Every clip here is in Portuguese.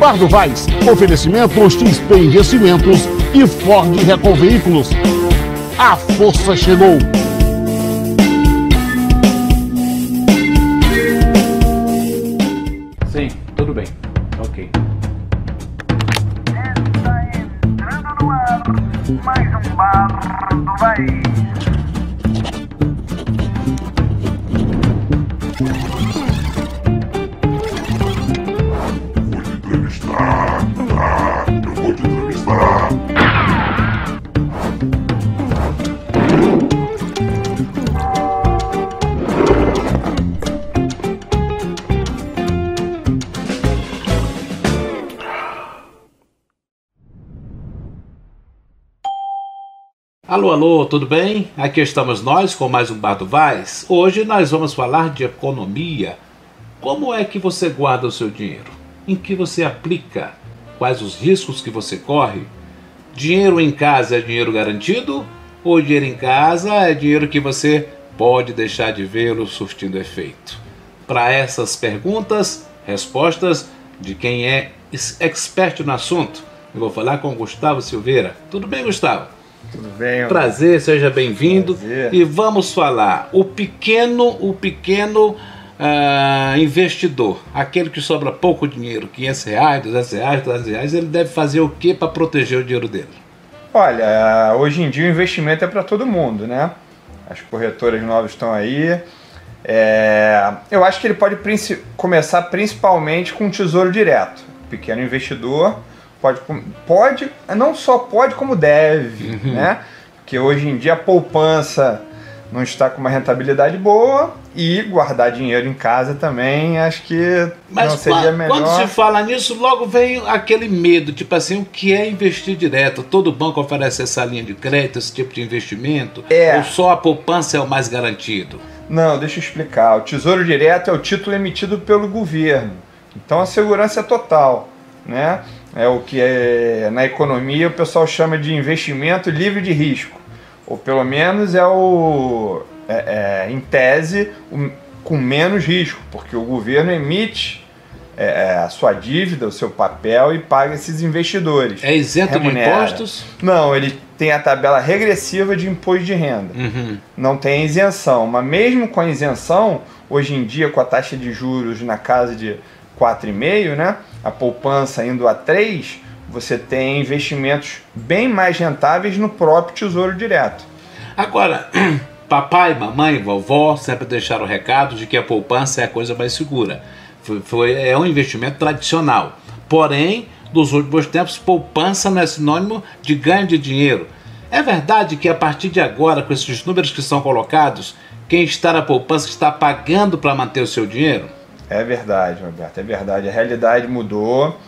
Bar do Vaz. Oferecimento XP Investimentos e Ford Recon Veículos. A força chegou. Alô, alô, tudo bem? Aqui estamos nós com mais um Bar do Vaz. Hoje nós vamos falar de economia. Como é que você guarda o seu dinheiro? Em que você aplica? Quais os riscos que você corre? Dinheiro em casa é dinheiro garantido? Ou dinheiro em casa é dinheiro que você pode deixar de vê-lo surtindo efeito? Para essas perguntas, respostas de quem é expert no assunto, eu vou falar com Gustavo Silveira. Tudo bem, Gustavo? Tudo bem? Prazer, seja bem-vindo. E vamos falar o pequeno, o pequeno ah, investidor, aquele que sobra pouco dinheiro, 500 reais, 200 reais, 300 reais, ele deve fazer o que para proteger o dinheiro dele? Olha, hoje em dia o investimento é para todo mundo, né? As corretoras novas estão aí. É, eu acho que ele pode princi- começar principalmente com um tesouro direto. O pequeno investidor pode, pode, não só pode como deve, né? Porque hoje em dia a poupança não está com uma rentabilidade boa e guardar dinheiro em casa também acho que Mas não seria melhor. quando se fala nisso, logo vem aquele medo, tipo assim, o que é investir direto? Todo banco oferece essa linha de crédito, esse tipo de investimento? É. Ou só a poupança é o mais garantido? Não, deixa eu explicar. O Tesouro Direto é o título emitido pelo governo. Então a segurança é total, né? É o que é, na economia o pessoal chama de investimento livre de risco. Ou pelo menos é o, é, é, em tese, o- com menos risco, porque o governo emite é, a sua dívida, o seu papel e paga esses investidores. É isento de Remunera. impostos? Não, ele tem a tabela regressiva de imposto de renda Uhum. não tem isenção. Mas mesmo com a isenção, hoje em dia com a taxa de juros na casa de 4,5, né? A poupança indo a 3, você tem investimentos bem mais rentáveis no próprio Tesouro Direto. Agora, papai, mamãe, vovó sempre deixaram o recado de que a poupança é a coisa mais segura. Foi, foi- é um investimento tradicional. Porém, nos últimos tempos, poupança não é sinônimo de ganho de dinheiro. É verdade que a partir de agora, com esses números que são colocados, quem está na poupança está pagando para manter o seu dinheiro? É verdade, Roberto, é verdade. A realidade mudou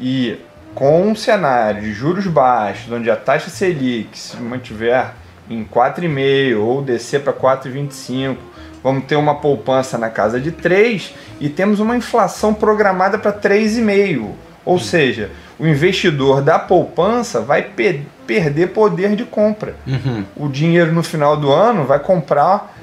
e com um cenário de juros baixos, onde a taxa Selic se mantiver em 4,5 ou descer para 4,25, vamos ter uma poupança na casa de 3 e temos uma inflação programada para 3,5. Ou seja, o investidor da poupança vai pe- perder poder de compra. Uhum. O dinheiro no final do ano vai comprar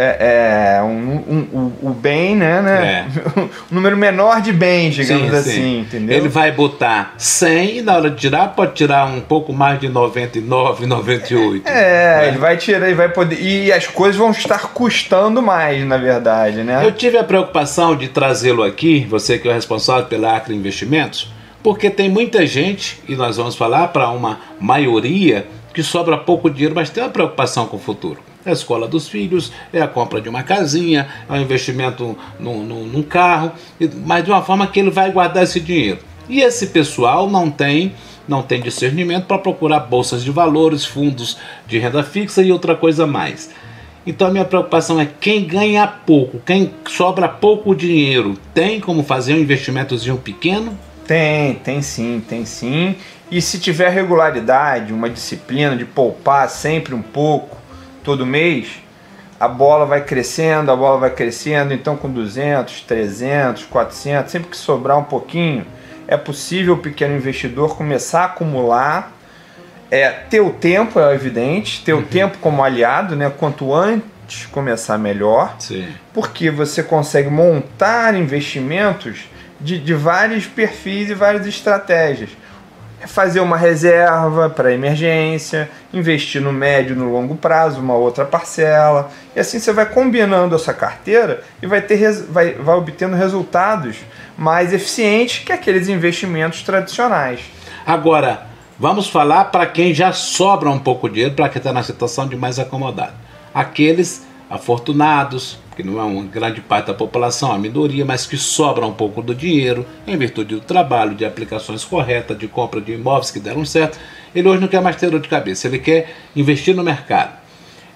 é, é, um, um- o- o bem, né? né? um número menor de bens, digamos Sim, assim, sim. entendeu? Ele vai botar 100 e na hora de tirar pode tirar um pouco mais de 99, 98. É, né? ele vai tirar, ele vai poder. E as coisas vão estar custando mais, na verdade, né? Eu tive a preocupação de trazê-lo aqui, você que é o responsável pela Acre Investimentos, porque tem muita gente, e nós vamos falar para uma maioria, que sobra pouco dinheiro, mas tem uma preocupação com o futuro. É a escola dos filhos, é a compra de uma casinha, é o investimento num, num- num carro, mas de uma forma que ele vai guardar esse dinheiro. E esse pessoal não tem não tem discernimento para procurar bolsas de valores, fundos de renda fixa e outra coisa mais. Então a minha preocupação é quem ganha pouco, quem sobra pouco dinheiro, tem como fazer um investimentozinho pequeno? Tem, tem sim, tem sim. E se tiver regularidade, uma disciplina de poupar sempre um pouco todo mês, a bola vai crescendo, a bola vai crescendo. Então, com 200, 300, 400, sempre que sobrar um pouquinho, é possível o pequeno investidor começar a acumular. É, ter o tempo é evidente, ter o tempo como aliado, né? Quanto antes começar melhor Sim. porque você consegue montar investimentos de, de vários perfis e várias estratégias. Fazer uma reserva para emergência, investir no médio e no longo prazo, uma outra parcela. E assim você vai combinando essa carteira e vai, ter, vai, vai obtendo resultados mais eficientes que aqueles investimentos tradicionais. Agora, vamos falar para quem já sobra um pouco de dinheiro, para quem está na situação de mais acomodado. Aqueles afortunados, que não é uma grande parte da população, a minoria, mas que sobra um pouco do dinheiro em virtude do trabalho, de aplicações corretas, de compra de imóveis que deram certo. Ele hoje não quer mais ter dor de cabeça, ele quer investir no mercado.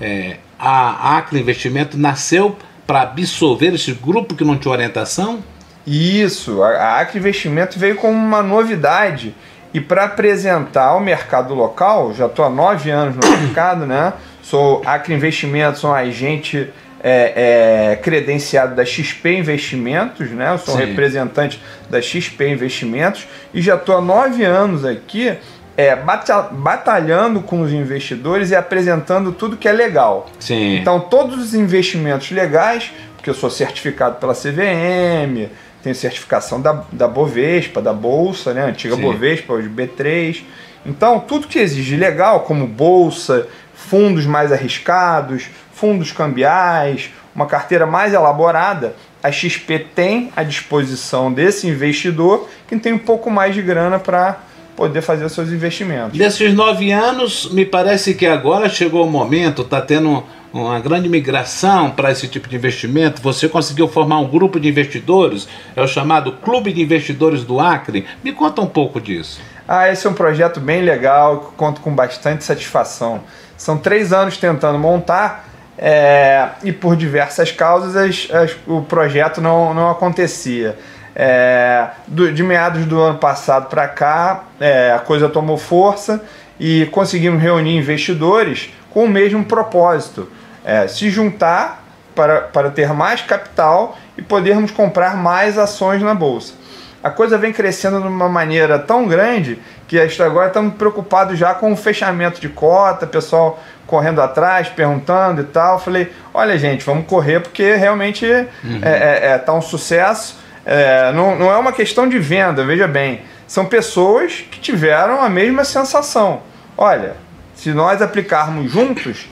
É, a Acre Investimento nasceu para absorver esse grupo que não tinha orientação? Isso, a Acre Investimento veio como uma novidade e para apresentar ao mercado local, já estou há nove anos no mercado, né? Sou Acre Investimentos, sou um agente é, é, credenciado da XP Investimentos, né? Eu sou Sim. representante da XP Investimentos e já estou há nove anos aqui é, bata- batalhando com os investidores e apresentando tudo que é legal. Sim. Então, todos os investimentos legais, porque eu sou certificado pela CVM, tenho certificação da, da Bovespa, da Bolsa, né? Antiga Sim. Bovespa, hoje B3. Então, tudo que exige legal, como Bolsa, fundos mais arriscados, fundos cambiais, uma carteira mais elaborada, a XP tem à disposição desse investidor que tem um pouco mais de grana para poder fazer os seus investimentos. Desses nove anos, me parece que agora chegou o momento, está tendo uma grande migração para esse tipo de investimento. Você conseguiu formar um grupo de investidores, é o chamado Clube de Investidores do Acre. Me conta um pouco disso. Ah, esse é um projeto bem legal, que conto com bastante satisfação. São três anos tentando montar é, e por diversas causas as- as- o projeto não, não acontecia. É, do- de meados do ano passado para cá, é, a coisa tomou força e conseguimos reunir investidores com o mesmo propósito: é, se juntar para, para ter mais capital e podermos comprar mais ações na bolsa a coisa vem crescendo de uma maneira tão grande que que agora estamos preocupados já com o fechamento de cota, pessoal correndo atrás, perguntando e tal. Falei, olha gente, vamos correr porque realmente é, é, é, tá um sucesso. É, não, não é uma questão de venda, veja bem. São pessoas que tiveram a mesma sensação. Olha, se nós aplicarmos juntos,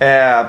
é,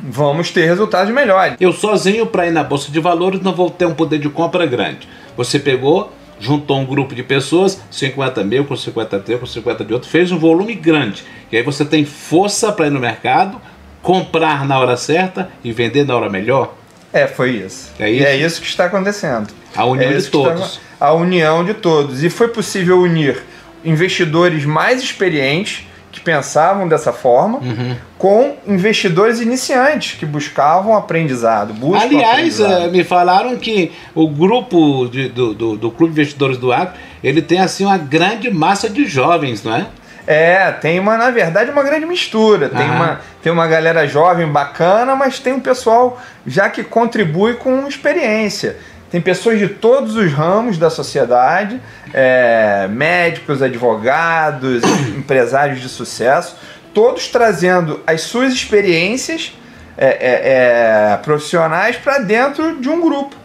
vamos ter resultados melhores. Eu sozinho para ir na Bolsa de Valores não vou ter um poder de compra grande. Você pegou, juntou um grupo de pessoas, 50 mil com 50 teu, com 50 de outro, fez um volume grande. E aí você tem força para ir no mercado, comprar na hora certa e vender na hora melhor. É, foi isso. É E isso? é isso que está acontecendo. A união É de que está- todos. a união de todos. E foi possível unir investidores mais experientes, que pensavam dessa forma, Uhum. com investidores iniciantes, que buscavam aprendizado. Buscam Aliás, aprendizado. eh, me falaram que o grupo de- do, do, do Clube de Investidores do Acre, ele tem assim uma grande massa de jovens, não é? É, tem uma, na verdade, uma grande mistura. Tem, Ah. uma, tem uma galera jovem bacana, mas tem um pessoal já que contribui com experiência. Tem pessoas de todos os ramos da sociedade, é, médicos, advogados, empresários de sucesso, todos trazendo as suas experiências é, é, é, profissionais para dentro de um grupo.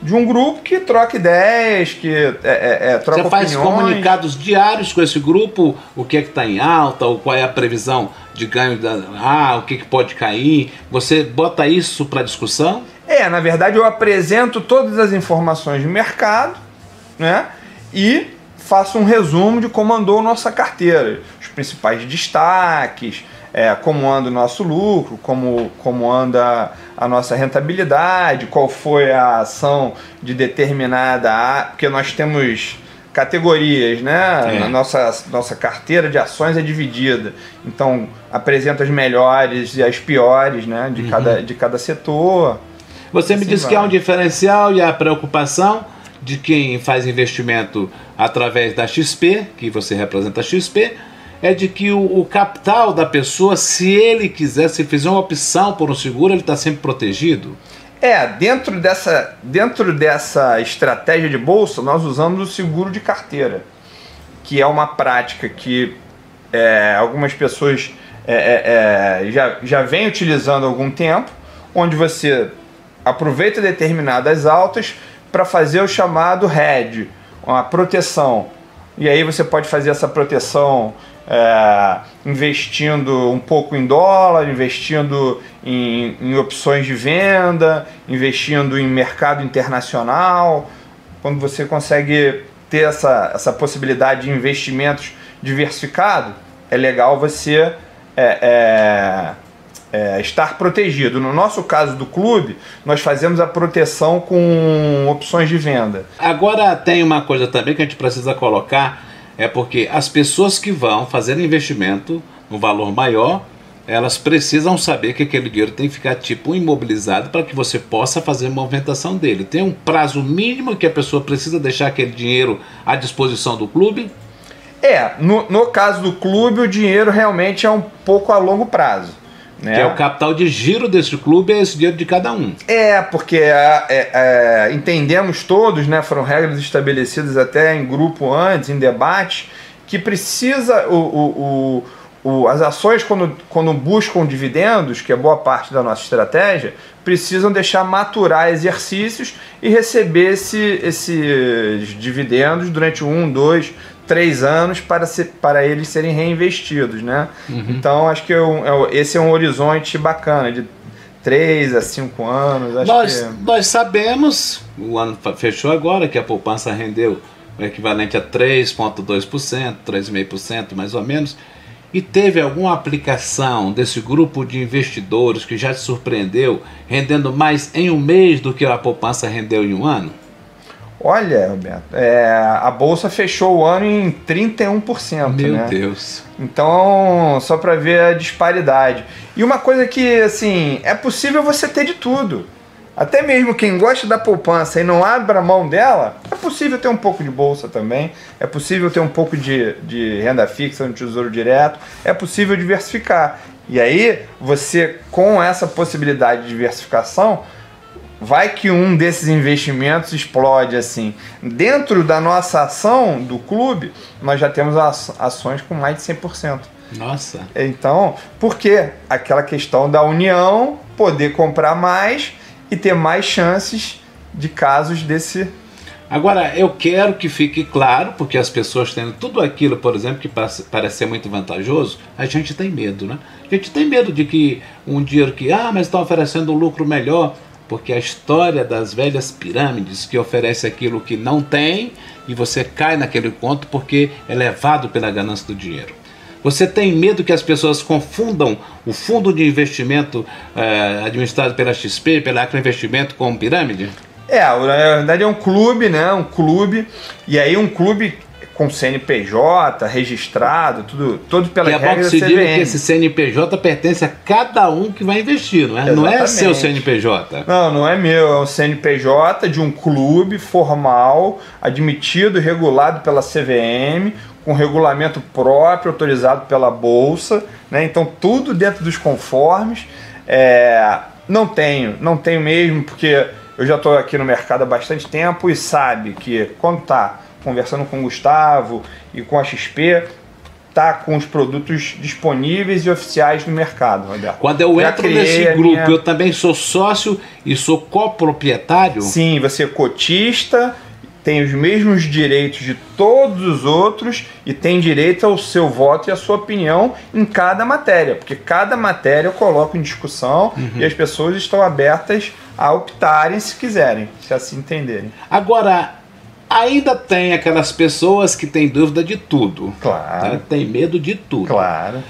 De um grupo que troca ideias, que é, é, troca Você faz opiniões. comunicados diários com esse grupo, o que é que está em alta, ou qual é a previsão de ganho da ah, o que, que pode cair. Você bota isso para discussão? É, na verdade eu apresento todas as informações de mercado, né? E faço um resumo de como andou nossa carteira, os principais destaques, é, como anda o nosso lucro, como, como anda a nossa rentabilidade, qual foi a ação de determinada, porque nós temos categorias, né? É. A nossa, nossa carteira de ações é dividida. Então, apresenta as melhores e as piores, né? De, cada, de cada setor. Você me Assim disse que há um diferencial e a preocupação de quem faz investimento através da XP, que você representa a XP, é de que o, o capital da pessoa, se ele quiser, se fizer uma opção por um seguro, ele está sempre protegido. É, dentro dessa, dentro dessa estratégia de bolsa, nós usamos o seguro de carteira, que é uma prática que é, algumas pessoas é, é, é, já, já vêm utilizando há algum tempo, onde você aproveita determinadas altas, para fazer o chamado hedge, uma proteção. E aí você pode fazer essa proteção é, investindo um pouco em dólar, investindo em, em opções de venda, investindo em mercado internacional. Quando você consegue ter essa, essa possibilidade de investimentos diversificado, é legal você é, é, é, estar protegido. No nosso caso do clube, nós fazemos a proteção com opções de venda. Agora tem uma coisa também que a gente precisa colocar, é porque as pessoas que vão fazer investimento no valor maior, elas precisam saber que aquele dinheiro tem que ficar tipo imobilizado para que você possa fazer a movimentação dele. Tem um prazo mínimo que a pessoa precisa deixar aquele dinheiro à disposição do clube? É, no, no caso do clube, o dinheiro realmente é um pouco a longo prazo. Né? Que é o capital de giro desse clube, é esse dinheiro de cada um. É, porque é, é, é, entendemos todos, né, foram regras estabelecidas até em grupo antes, em debate, que precisa o, o, o, o, as ações quando, quando buscam dividendos, que é boa parte da nossa estratégia, precisam deixar maturar exercícios e receber esse, esses dividendos durante um, dois, três anos para, ser, para eles serem reinvestidos, né? Uhum. Então acho que é um, é, esse é um horizonte bacana de três a cinco anos. nós, que... nós sabemos, o ano fechou agora, que a poupança rendeu o equivalente a 3,2%, 3,5% mais ou menos. E teve alguma aplicação desse grupo de investidores que já te surpreendeu, rendendo mais em um mês do que a poupança rendeu em um ano? Olha, Roberto, é, a bolsa fechou o ano em 31%. Meu né? Deus. Então, só para ver a disparidade. E uma coisa que, assim, é possível você ter de tudo. Até mesmo quem gosta da poupança e não abre a mão dela, é possível ter um pouco de bolsa também, é possível ter um pouco de, de renda fixa no tesouro direto, é possível diversificar. E aí, você, com essa possibilidade de diversificação, vai que um desses investimentos explode assim. Dentro da nossa ação do clube, nós já temos ações com mais de 100%. Nossa. Então, por quê? Aquela questão da união, poder comprar mais e ter mais chances de casos desse Agora, eu quero que fique claro, porque as pessoas têm tudo aquilo, por exemplo, que parece ser muito vantajoso, a gente tem medo, né? A gente tem medo de que um dinheiro que, ah, mas estão oferecendo um lucro melhor porque a história das velhas pirâmides que oferece aquilo que não tem e você cai naquele conto porque é levado pela ganância do dinheiro. Você tem medo que as pessoas confundam o fundo de investimento eh, administrado pela XP, pela Acroinvestimento, com pirâmide? É, na verdade é um clube, né? Um clube. E aí um clube com CNPJ, registrado, tudo, todo pela que é bom que se diga que esse CNPJ pertence a cada um que vai investir, não é? Não é seu CNPJ. Não, não é meu, é um CNPJ de um clube formal, admitido e regulado pela CVM, com regulamento próprio, autorizado pela Bolsa, né? Então tudo dentro dos conformes. É, não tenho, não tenho mesmo, porque eu já estou aqui no mercado há bastante tempo e sabe que quando está conversando com o Gustavo e com a XP, tá com os produtos disponíveis e oficiais no mercado, Roberto. Quando eu Já entro nesse grupo, minha... eu também sou sócio e sou coproprietário? Sim, você é cotista, tem os mesmos direitos de todos os outros e tem direito ao seu voto e à sua opinião em cada matéria, porque cada matéria eu coloco em discussão uhum. e as pessoas estão abertas a optarem se quiserem, se assim entenderem. Agora, Ainda tem aquelas pessoas que têm dúvida de tudo. Claro. Né? Tem medo de tudo. Claro.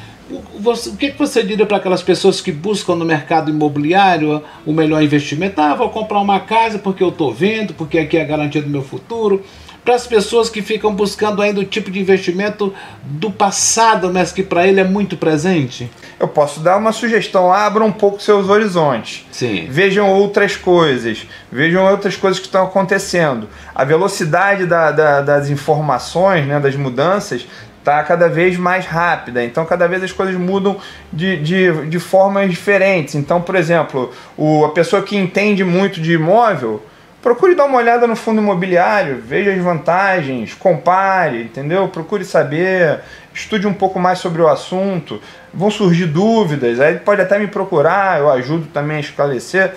Você, o que você diria para aquelas pessoas que buscam no mercado imobiliário o melhor investimento? Ah, vou comprar uma casa porque eu estou vendo, porque aqui é a garantia do meu futuro para as pessoas que ficam buscando ainda o tipo de investimento do passado, mas que para ele é muito presente? Eu posso dar uma sugestão: abra um pouco seus horizontes. Sim. Vejam outras coisas, vejam outras coisas que estão acontecendo. A velocidade da, da, das informações, né, das mudanças, está cada vez mais rápida. Então, cada vez as coisas mudam de, de, de formas diferentes. Então, por exemplo, o, a pessoa que entende muito de imóvel procure dar uma olhada no fundo imobiliário, veja as vantagens, compare, entendeu? Procure saber, estude um pouco mais sobre o assunto. Vão surgir dúvidas, aí pode até me procurar, eu ajudo também a esclarecer.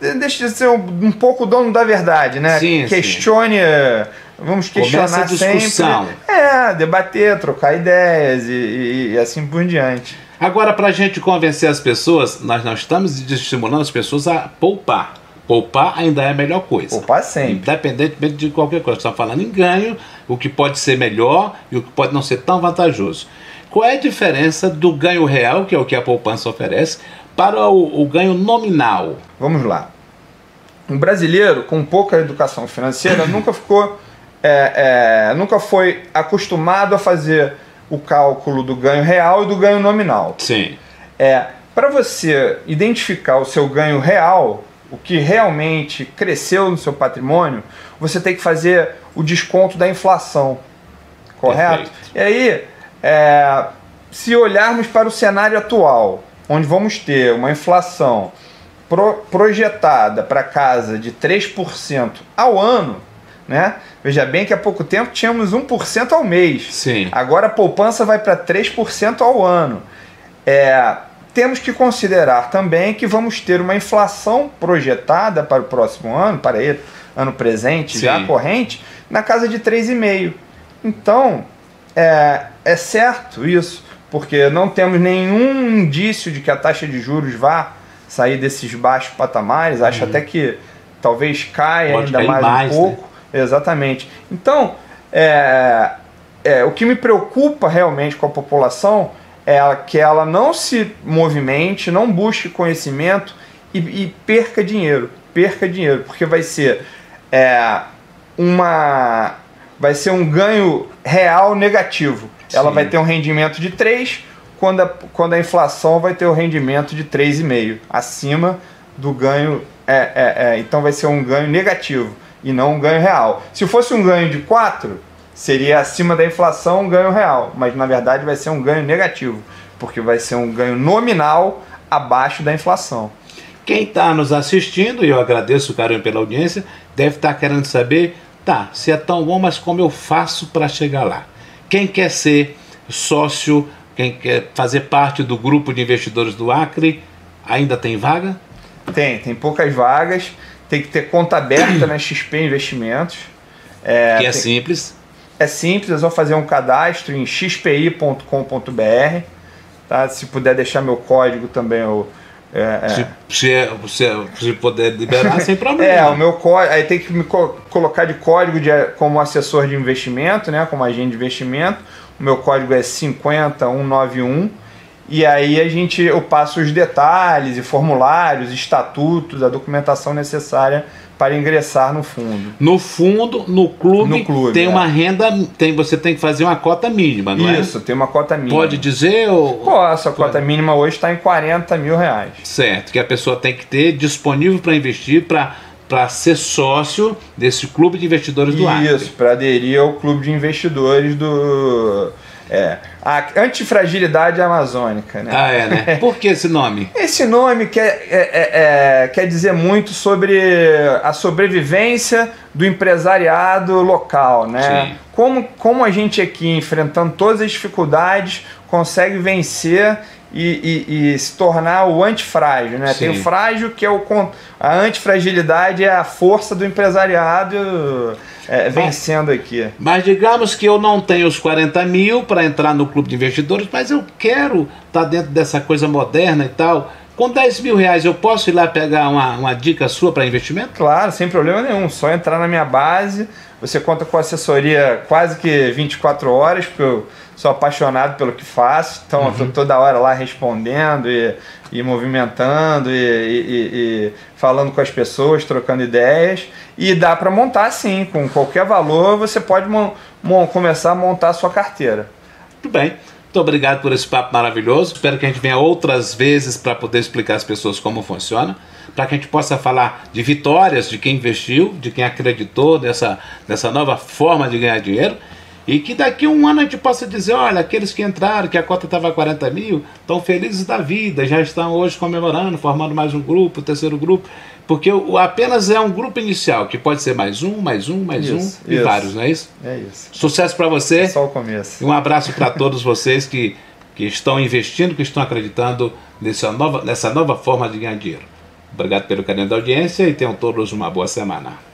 de- deixe de ser um, um pouco dono da verdade, né? Sim, sim. Questione, eh, vamos questionar Começa a discussão. sempre. É, debater, trocar ideias e, e- e assim por diante. Agora, para a gente convencer as pessoas, nós não estamos estimulando as pessoas a poupar. Poupar ainda é a melhor coisa. Poupar sempre. Independentemente de qualquer coisa. Estamos falando em ganho, o que pode ser melhor e o que pode não ser tão vantajoso. Qual é a diferença do ganho real, que é o que a poupança oferece, para o, o ganho nominal? Vamos lá. Um brasileiro com pouca educação financeira nunca ficou, é, é, nunca foi acostumado a fazer o cálculo do ganho real e do ganho nominal. Sim. É, para você identificar o seu ganho real, o que realmente cresceu no seu patrimônio, você tem que fazer o desconto da inflação. Correto? Perfeito. E aí, é, se olharmos para o cenário atual, onde vamos ter uma inflação pro- projetada para casa de 3% ao ano, né? Veja bem que há pouco tempo tínhamos 1% ao mês. Sim. Agora a poupança vai para 3% ao ano. É, temos que considerar também que vamos ter uma inflação projetada para o próximo ano, para ele, ano presente, já Sim. corrente, na casa de 3,5%. Então, é, é certo isso, porque não temos nenhum indício de que a taxa de juros vá sair desses baixos patamares. Acho até que talvez caia Uhum. Pode ainda mais, mais, um né? pouco. Exatamente. Então, é, é, o que me preocupa realmente com a população é ela- que ela não se movimente, não busque conhecimento e, e perca dinheiro. Perca dinheiro, porque vai ser é, uma. Vai ser um ganho real negativo. Ela Sim. vai ter um rendimento de 3, quando a, quando a inflação vai ter o rendimento de 3,5, acima do ganho. É, é, é, então vai ser um ganho negativo e não um ganho real. Se fosse um ganho de 4, seria acima da inflação um ganho real, mas na verdade vai ser um ganho negativo, porque vai ser um ganho nominal abaixo da inflação. Quem está nos assistindo, e eu agradeço o carinho pela audiência, deve estar querendo saber, tá, se é tão bom, mas como eu faço para chegar lá? Quem quer ser sócio, quem quer fazer parte do grupo de investidores do Acre, ainda tem vaga? Tem, tem poucas vagas, tem que ter conta aberta na XP Investimentos. É, que é tem- simples. É simples, é só fazer um cadastro em xpi.com.br. Tá? Se puder deixar meu código também, eu. É, é. Se, se, se, se puder liberar, sem problema. É, o meu código. Aí tem que me co- colocar de código de, como assessor de investimento, né? Como agente de investimento. O meu código é 50191. E aí a gente, eu passo os detalhes e formulários, estatutos, a documentação necessária para ingressar no fundo. No fundo, no clube, No clube, tem é. uma renda, tem, você tem que fazer uma cota mínima, não Isso, tem uma cota é? mínima. Pode dizer ou... Posso, a cota mínima hoje está em 40 mil reais. Certo, que a pessoa tem que ter disponível para investir, para ser sócio desse clube de investidores do Acre. Isso, para aderir ao clube de investidores do. É, a antifragilidade amazônica, né? Ah, é, né? Por que esse nome? Esse nome quer, é- é- é- quer dizer muito sobre a sobrevivência do empresariado local, né? Sim. Como, como a gente aqui, enfrentando todas as dificuldades, consegue vencer e, e- e se tornar o antifrágil, né? Tem o frágil que é o... A antifragilidade é a força do empresariado é, vencendo aqui. Mas digamos que eu não tenho os 40 mil para entrar no clube de investidores, mas eu quero estar dentro dessa coisa moderna e tal. Com 10 mil reais eu posso ir lá pegar uma, uma dica sua para investimento? Claro, sem problema nenhum. Só entrar na minha base. Você conta com assessoria quase que 24 horas, porque eu sou apaixonado pelo que faço. Então eu tô toda hora lá respondendo e, e movimentando e, e- e- falando com as pessoas, trocando ideias. E dá para montar sim, com qualquer valor você pode começar a montar a sua carteira. Muito bem. Muito obrigado por esse papo maravilhoso. Espero que a gente venha outras vezes para poder explicar às pessoas como funciona, para que a gente possa falar de vitórias de quem investiu, de quem acreditou nessa, nessa nova forma de ganhar dinheiro. E que daqui a um ano a gente possa dizer, olha, aqueles que entraram, que a cota estava a 40 mil, estão felizes da vida, já estão hoje comemorando, formando mais um grupo, terceiro grupo. Porque o, apenas é um grupo inicial, que pode ser mais um, mais um, mais Isso, um e isso. vários, não é isso? É isso. Sucesso para você. É só o começo. E um abraço para todos vocês que, que estão investindo, que estão acreditando nessa nova, nessa nova forma de ganhar dinheiro. Obrigado pelo carinho da audiência e tenham todos uma boa semana.